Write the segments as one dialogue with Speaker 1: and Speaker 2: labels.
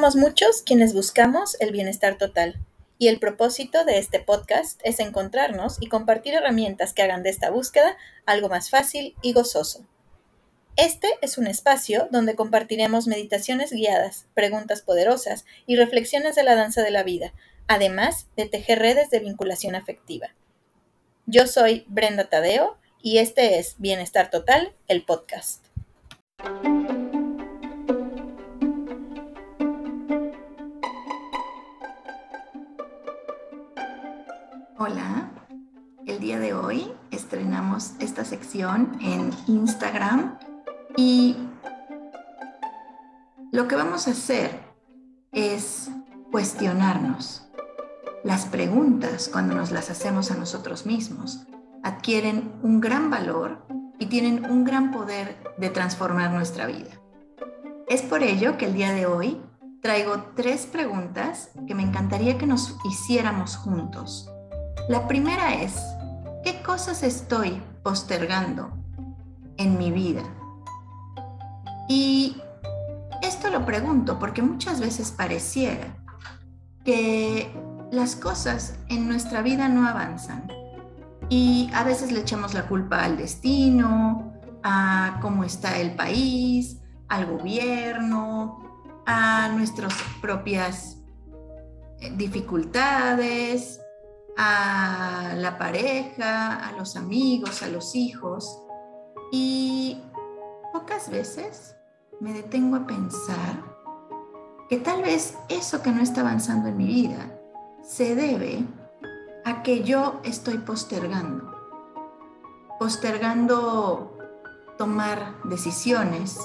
Speaker 1: Somos muchos quienes buscamos el bienestar total, y el propósito de este podcast es encontrarnos y compartir herramientas que hagan de esta búsqueda algo más fácil y gozoso. Este es un espacio donde compartiremos meditaciones guiadas, preguntas poderosas y reflexiones de la danza de la vida, además de tejer redes de vinculación afectiva. Yo soy Brenda Tadeo y este es Bienestar Total, el podcast.
Speaker 2: Hola, el día de hoy estrenamos esta sección en Instagram y lo que vamos a hacer es cuestionarnos. Las preguntas, cuando nos las hacemos a nosotros mismos, adquieren un gran valor y tienen un gran poder de transformar nuestra vida. Es por ello que el día de hoy traigo tres preguntas que me encantaría que nos hiciéramos juntos la primera es, ¿qué cosas estoy postergando en mi vida? Y esto lo pregunto porque muchas veces pareciera que las cosas en nuestra vida no avanzan y a veces le echamos la culpa al destino, a cómo está el país, al gobierno, a nuestras propias eh, dificultades, a la pareja, a los amigos, a los hijos. Y pocas veces me detengo a pensar que tal vez eso que no está avanzando en mi vida se debe a que yo estoy postergando. Postergando tomar decisiones,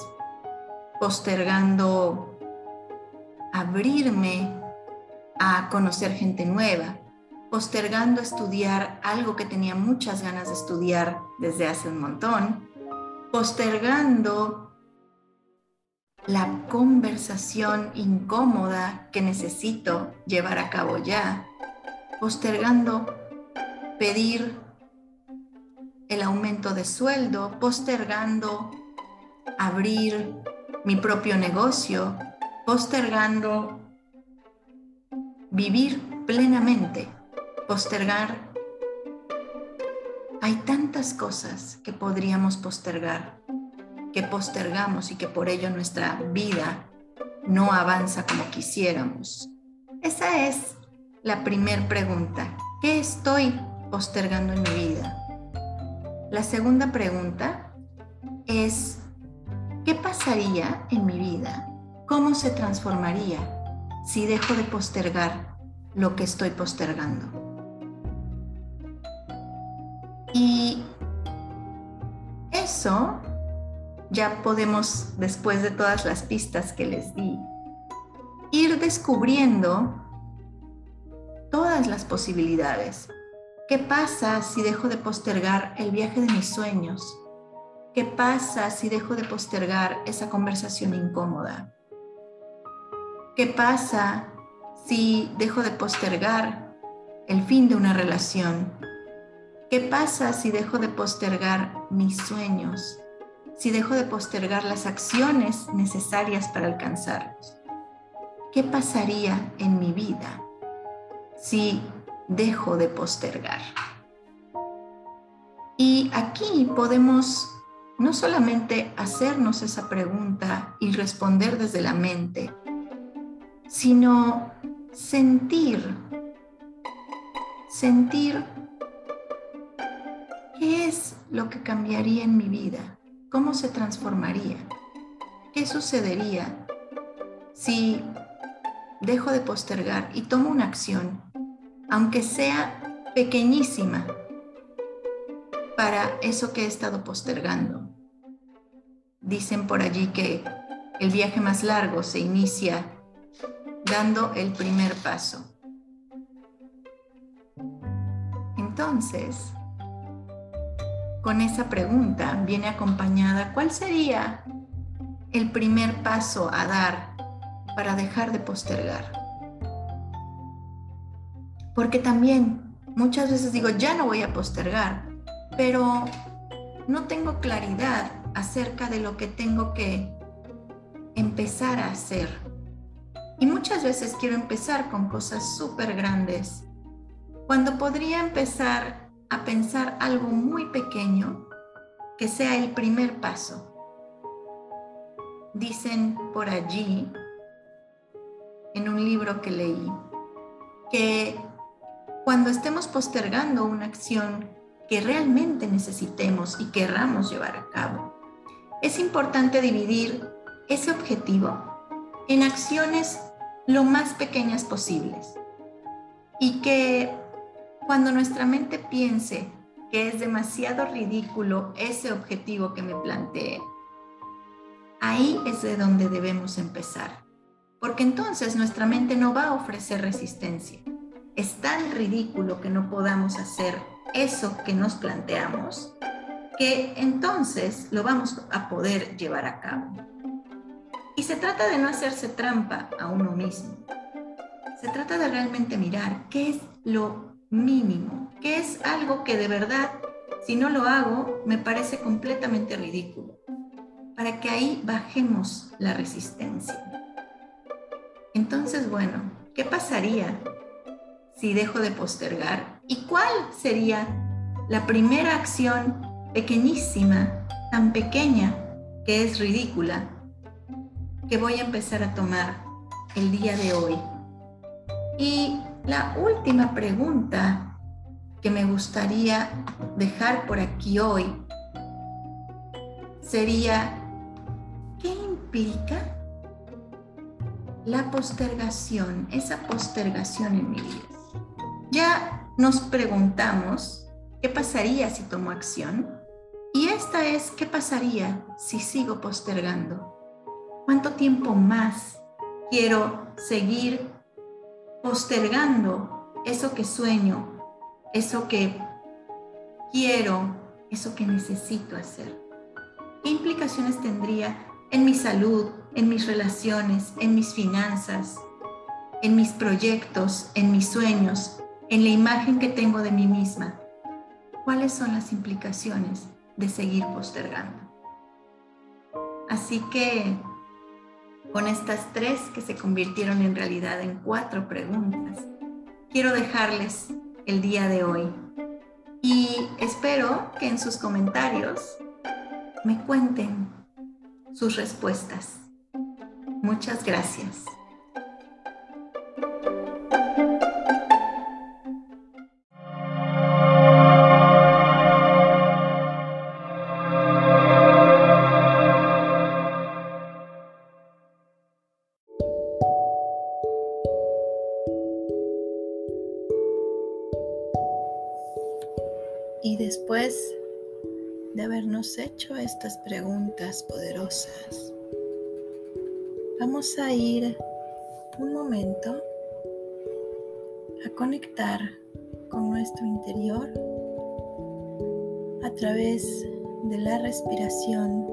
Speaker 2: postergando abrirme a conocer gente nueva, postergando estudiar algo que tenía muchas ganas de estudiar desde hace un montón, postergando la conversación incómoda que necesito llevar a cabo ya, postergando pedir el aumento de sueldo, postergando abrir mi propio negocio, postergando vivir plenamente postergar. Hay tantas cosas que podríamos postergar, que postergamos y que por ello nuestra vida no avanza como quisiéramos. Esa es la primera pregunta. ¿Qué estoy postergando en mi vida? La segunda pregunta es, ¿qué pasaría en mi vida? ¿Cómo se transformaría si dejo de postergar lo que estoy postergando? Y eso ya podemos, después de todas las pistas que les di, ir descubriendo todas las posibilidades. ¿Qué pasa si dejo de postergar el viaje de mis sueños? ¿Qué pasa si dejo de postergar esa conversación incómoda? ¿Qué pasa si dejo de postergar el fin de una relación? ¿Qué pasa si dejo de postergar mis sueños? Si dejo de postergar las acciones necesarias para alcanzarlos. ¿Qué pasaría en mi vida si dejo de postergar? Y aquí podemos no solamente hacernos esa pregunta y responder desde la mente, sino sentir, sentir ¿Qué es lo que cambiaría en mi vida? ¿Cómo se transformaría? ¿Qué sucedería si dejo de postergar y tomo una acción, aunque sea pequeñísima, para eso que he estado postergando? Dicen por allí que el viaje más largo se inicia dando el primer paso. Entonces, con esa pregunta viene acompañada, ¿cuál sería el primer paso a dar para dejar de postergar? Porque también muchas veces digo, ya no voy a postergar, pero no tengo claridad acerca de lo que tengo que empezar a hacer. Y muchas veces quiero empezar con cosas súper grandes, cuando podría empezar a pensar algo muy pequeño que sea el primer paso. Dicen por allí, en un libro que leí, que cuando estemos postergando una acción que realmente necesitemos y querramos llevar a cabo, es importante dividir ese objetivo en acciones lo más pequeñas posibles y que cuando nuestra mente piense que es demasiado ridículo ese objetivo que me planteé, ahí es de donde debemos empezar, porque entonces nuestra mente no va a ofrecer resistencia. Es tan ridículo que no podamos hacer eso que nos planteamos, que entonces lo vamos a poder llevar a cabo. Y se trata de no hacerse trampa a uno mismo. Se trata de realmente mirar qué es lo mínimo, qué es algo que de verdad, si no lo hago, me parece completamente ridículo, para que ahí bajemos la resistencia. Entonces, bueno, ¿qué pasaría si dejo de postergar? ¿Y cuál sería la primera acción pequeñísima, tan pequeña que es ridícula, que voy a empezar a tomar el día de hoy? Y la última pregunta que me gustaría dejar por aquí hoy sería, ¿qué implica la postergación, esa postergación en mi vida? Ya nos preguntamos qué pasaría si tomo acción y esta es qué pasaría si sigo postergando. ¿Cuánto tiempo más quiero seguir postergando eso que sueño, eso que quiero, eso que necesito hacer? ¿Qué implicaciones tendría en mi salud, en mis relaciones, en mis finanzas, en mis proyectos, en mis sueños, en la imagen que tengo de mí misma. ¿Cuáles son las implicaciones de seguir postergando? Así que con estas tres que se convirtieron en realidad en cuatro preguntas, quiero dejarles el día de hoy y espero que en sus comentarios me cuenten sus respuestas. Muchas gracias.
Speaker 1: Estas preguntas poderosas, vamos a ir un momento a conectar con nuestro interior a través de la respiración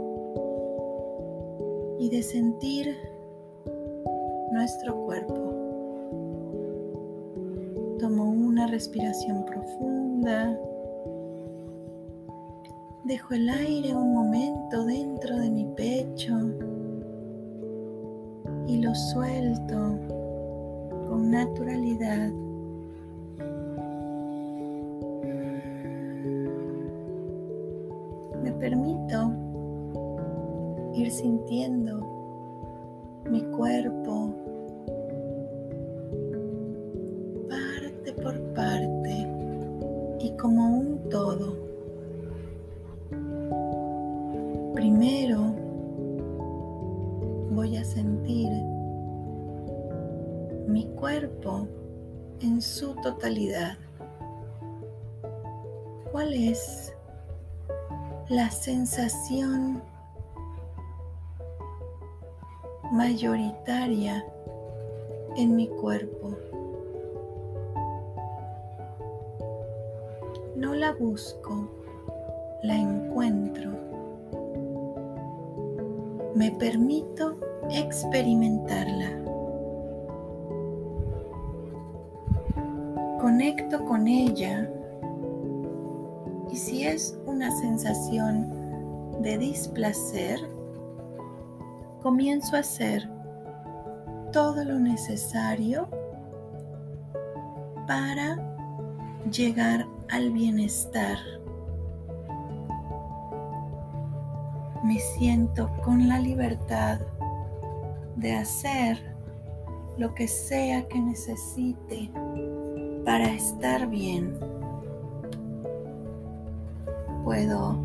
Speaker 1: y de sentir nuestro cuerpo. Tomo una respiración profunda Dejo el aire un momento dentro de mi pecho y lo suelto con naturalidad. Me permito ir sintiendo ¿Cuál es la sensación mayoritaria en mi cuerpo? No la busco, la encuentro me permito experimentarla. Conecto con ella una sensación de displacer, comienzo a hacer todo lo necesario para llegar al bienestar. Me siento con la libertad de hacer lo que sea que necesite para estar bien. Puedo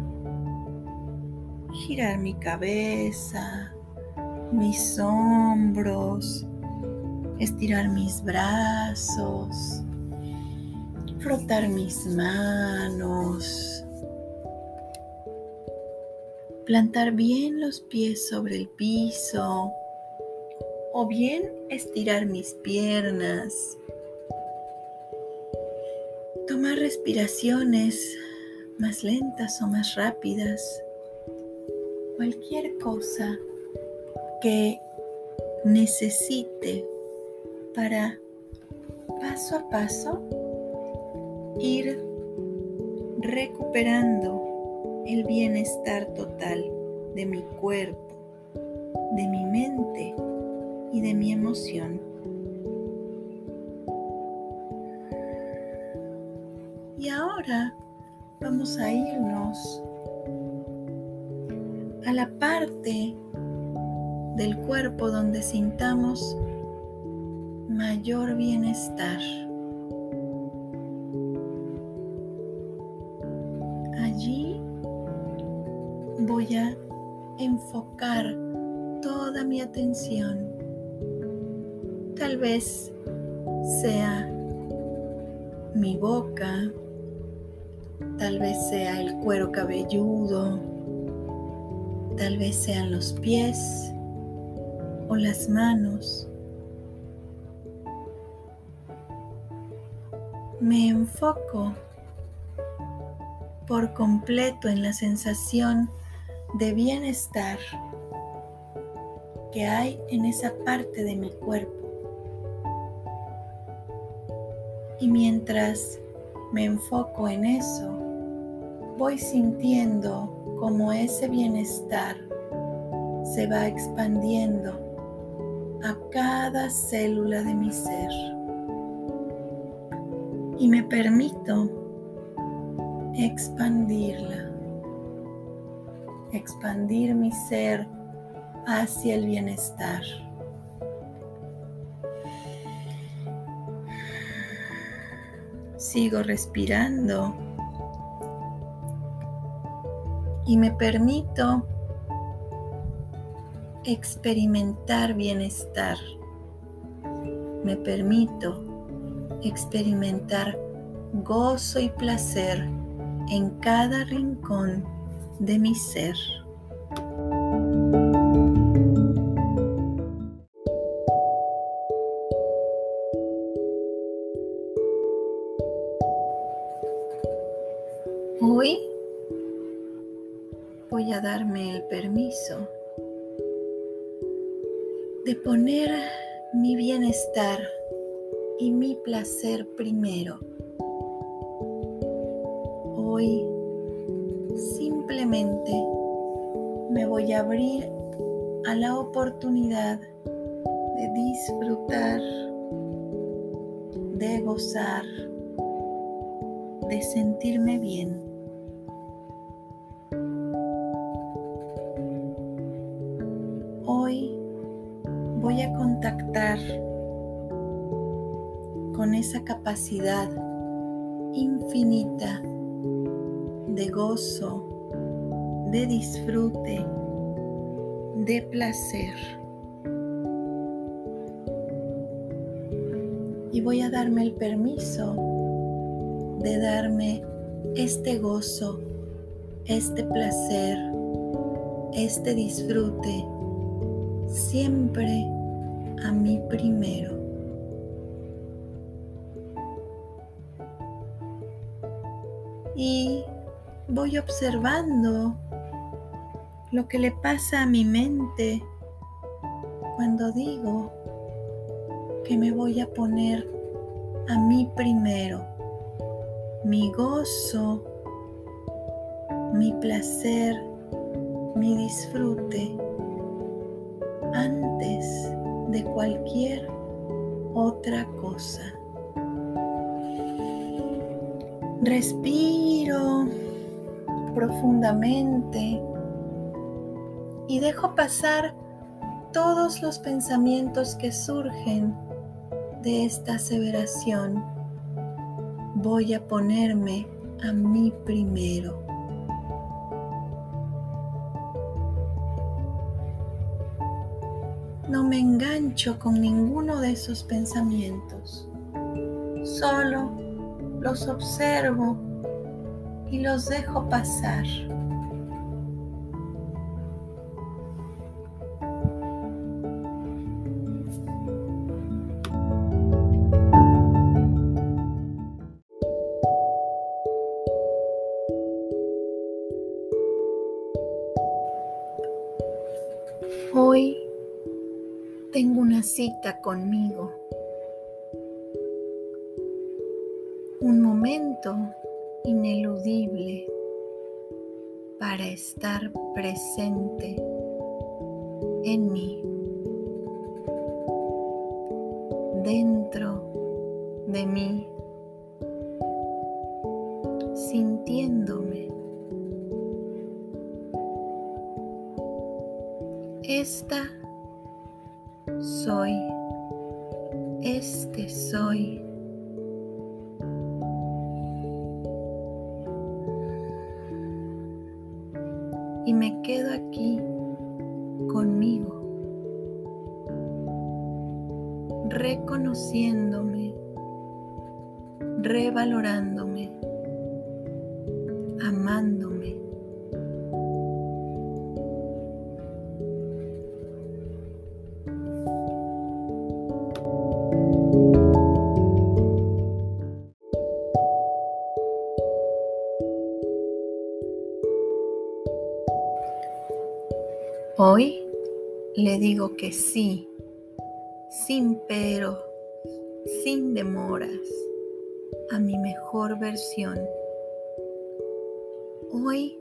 Speaker 1: girar mi cabeza, mis hombros, estirar mis brazos, frotar mis manos, plantar bien los pies sobre el piso o bien estirar mis piernas, tomar respiraciones más lentas o más rápidas, cualquier cosa que necesite para paso a paso ir recuperando el bienestar total de mi cuerpo, de mi mente y de mi emoción. Y ahora vamos a irnos a la parte del cuerpo donde sintamos mayor bienestar. Allí voy a enfocar toda mi atención. Tal vez sea mi boca, tal vez sea el cuero cabelludo, tal vez sean los pies o las manos. Me enfoco por completo en la sensación de bienestar que hay en esa parte de mi cuerpo. Y mientras me enfoco en eso, voy sintiendo como ese bienestar se va expandiendo a cada célula de mi ser. Y me permito expandirla, expandir mi ser hacia el bienestar. Sigo respirando y me permito experimentar bienestar. Me permito experimentar gozo y placer en cada rincón de mi ser. Y mi placer primero. Hoy simplemente me voy a abrir a la oportunidad de disfrutar, de gozar, de sentirme bien. Esa capacidad infinita de gozo, de disfrute, de placer. Y voy a darme el permiso de darme este gozo, este placer, este disfrute siempre a mí primero. Y voy observando lo que le pasa a mi mente cuando digo que me voy a poner a mí primero, mi gozo, mi placer, mi disfrute antes de cualquier otra cosa. Respiro profundamente y dejo pasar todos los pensamientos que surgen de esta aseveración. Voy a ponerme a mí primero. No me engancho con ninguno de esos pensamientos. Solo los observo y los dejo pasar. Hoy tengo una cita conmigo. Ineludible para estar presente en mí, dentro de mí, sintiéndome. Esta soy, este soy. Y me quedo aquí conmigo, reconociéndome, revalorándome, le digo que sí, sin pero, sin demoras, a mi mejor versión. Hoy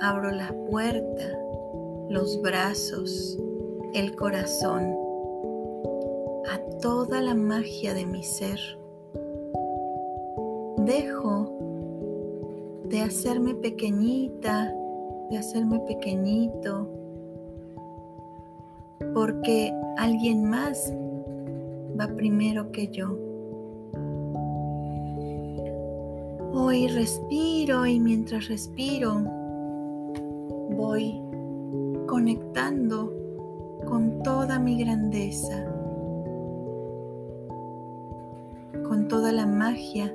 Speaker 1: abro la puerta, los brazos, el corazón a toda la magia de mi ser. Dejo de hacerme pequeñita de hacerme pequeñito, porque alguien más va primero que yo. Hoy respiro y mientras respiro voy conectando con toda mi grandeza, con toda la magia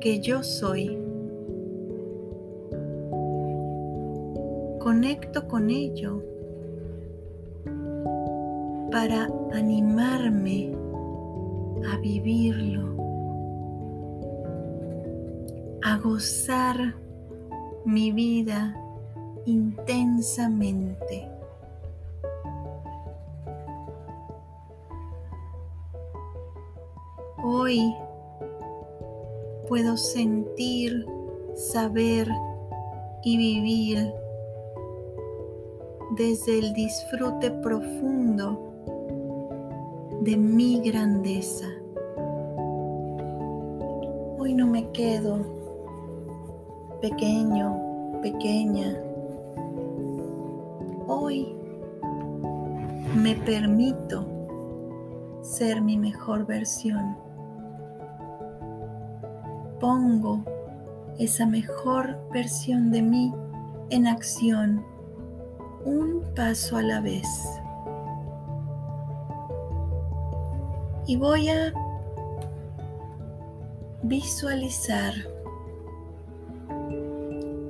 Speaker 1: que yo soy. conecto con ello para animarme a vivirlo, a gozar mi vida intensamente. Hoy puedo sentir, saber y vivir desde el disfrute profundo de mi grandeza. Hoy no me quedo pequeño, pequeña. Hoy me permito ser mi mejor versión. Pongo esa mejor versión de mí en acción un paso a la vez. Y voy a visualizar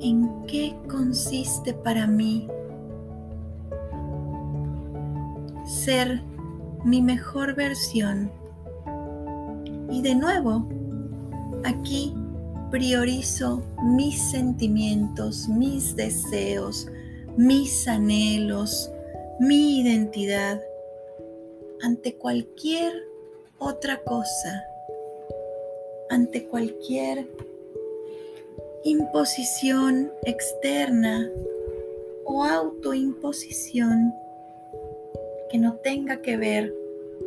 Speaker 1: en qué consiste para mí ser mi mejor versión. Y de nuevo, aquí priorizo mis sentimientos, mis deseos, mis anhelos, mi identidad ante cualquier otra cosa, ante cualquier imposición externa o autoimposición que no tenga que ver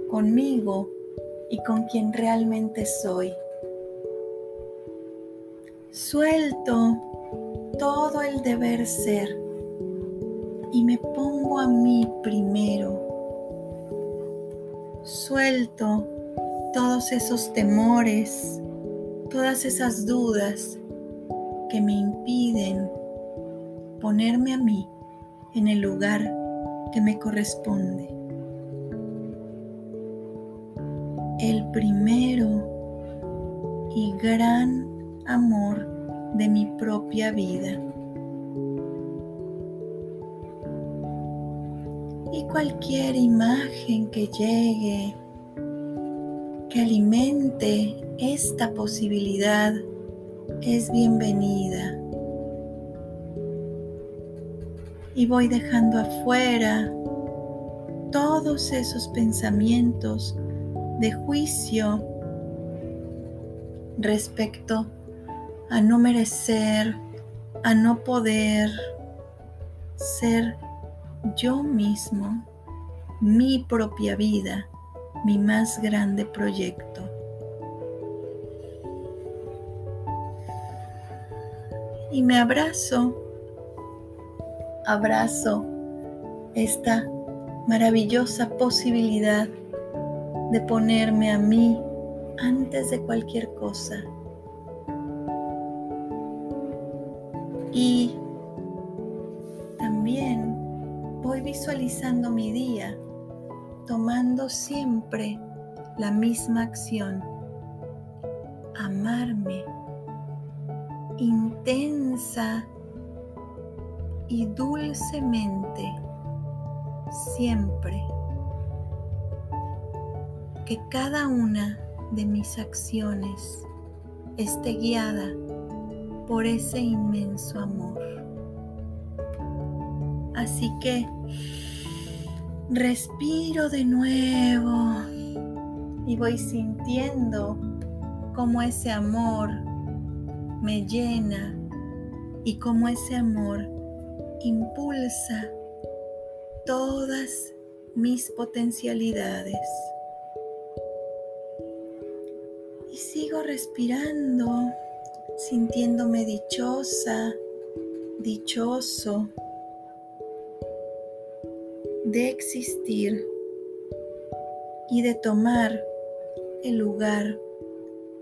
Speaker 1: conmigo y con quien realmente soy. Suelto todo el deber ser y me pongo a mí primero. Suelto todos esos temores, todas esas dudas que me impiden ponerme a mí en el lugar que me corresponde. El primero y gran amor de mi propia vida. Y cualquier imagen que llegue, que alimente esta posibilidad, es bienvenida. Y voy dejando afuera todos esos pensamientos de juicio respecto a no merecer, a no poder ser yo mismo, mi propia vida, mi más grande proyecto. Y me abrazo, abrazo esta maravillosa posibilidad de ponerme a mí antes de cualquier cosa. Y también voy visualizando mi día tomando siempre la misma acción. Amarme intensa y dulcemente siempre que cada una de mis acciones esté guiada por ese inmenso amor. Así que respiro de nuevo y voy sintiendo cómo ese amor me llena y cómo ese amor impulsa todas mis potencialidades. sigo respirando, sintiéndome dichosa, dichoso de existir y de tomar el lugar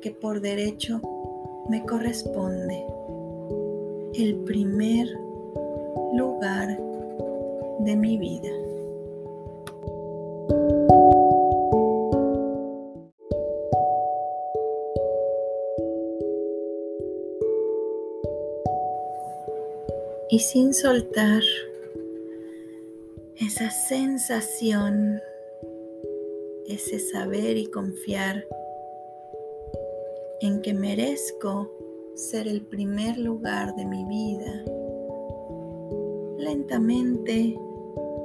Speaker 1: que por derecho me corresponde, el primer lugar de mi vida. y sin soltar esa sensación, ese saber y confiar en que merezco ser el primer lugar de mi vida. Lentamente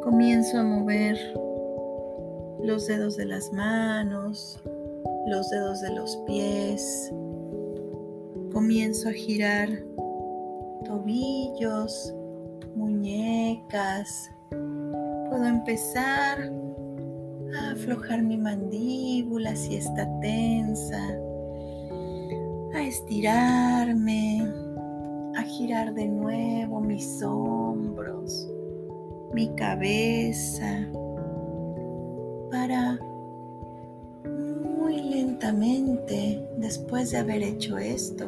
Speaker 1: comienzo a mover los dedos de las manos, los dedos de los pies. Comienzo a girar tobillos, muñecas. Puedo empezar a aflojar mi mandíbula si está tensa, a estirarme, a girar de nuevo mis hombros, mi cabeza, para muy lentamente, después de haber hecho esto,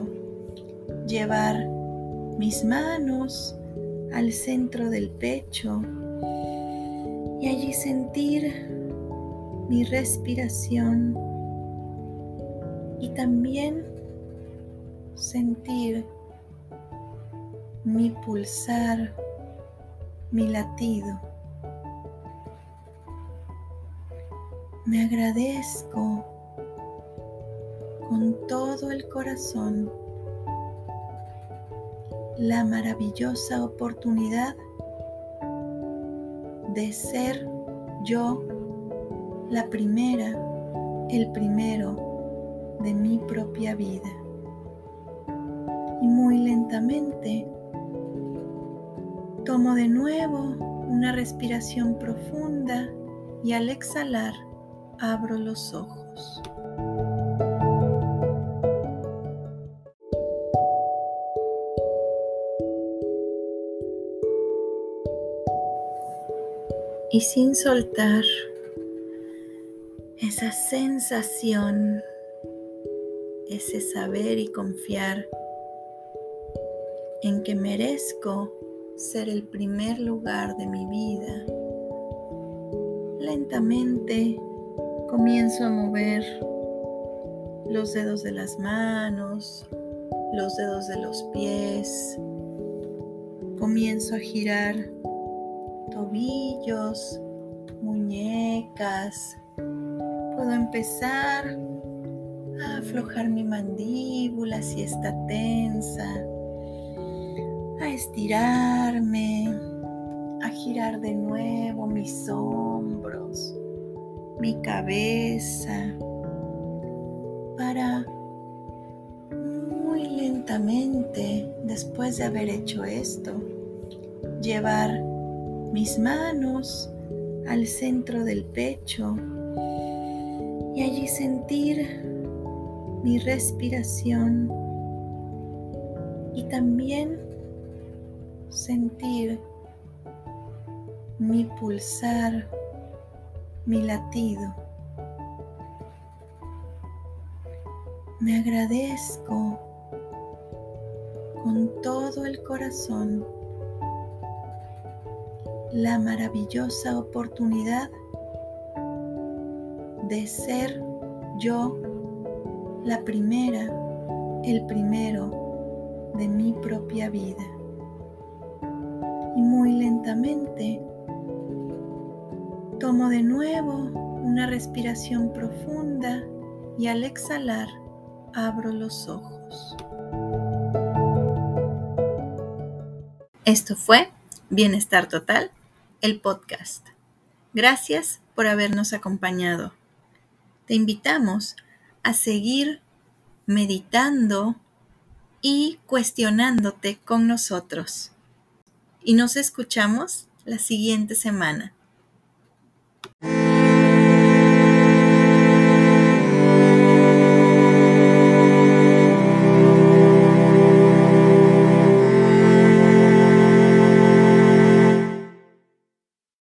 Speaker 1: llevar mis manos al centro del pecho y allí sentir mi respiración y también sentir mi pulsar, mi latido. Me agradezco con todo el corazón la maravillosa oportunidad de ser yo la primera, el primero de mi propia vida. Y muy lentamente tomo de nuevo una respiración profunda y al exhalar abro los ojos. Y sin soltar esa sensación, ese saber y confiar en que merezco ser el primer lugar de mi vida. Lentamente comienzo a mover los dedos de las manos, los dedos de los pies. Comienzo a girar tobillos, muñecas. Puedo empezar a aflojar mi mandíbula si está tensa a estirarme, a girar de nuevo mis hombros, mi cabeza, para muy lentamente, después de haber hecho esto, llevar mis manos al centro del pecho y allí sentir mi respiración y también sentir mi pulsar, mi latido. Me agradezco con todo el corazón la maravillosa oportunidad de ser yo la primera, el primero de mi propia vida y muy lentamente tomo de nuevo una respiración profunda y al exhalar abro los ojos. Esto fue Bienestar Total, el podcast. Gracias por habernos acompañado. Te invitamos a seguir meditando y cuestionándote con nosotros y nos escuchamos la siguiente semana.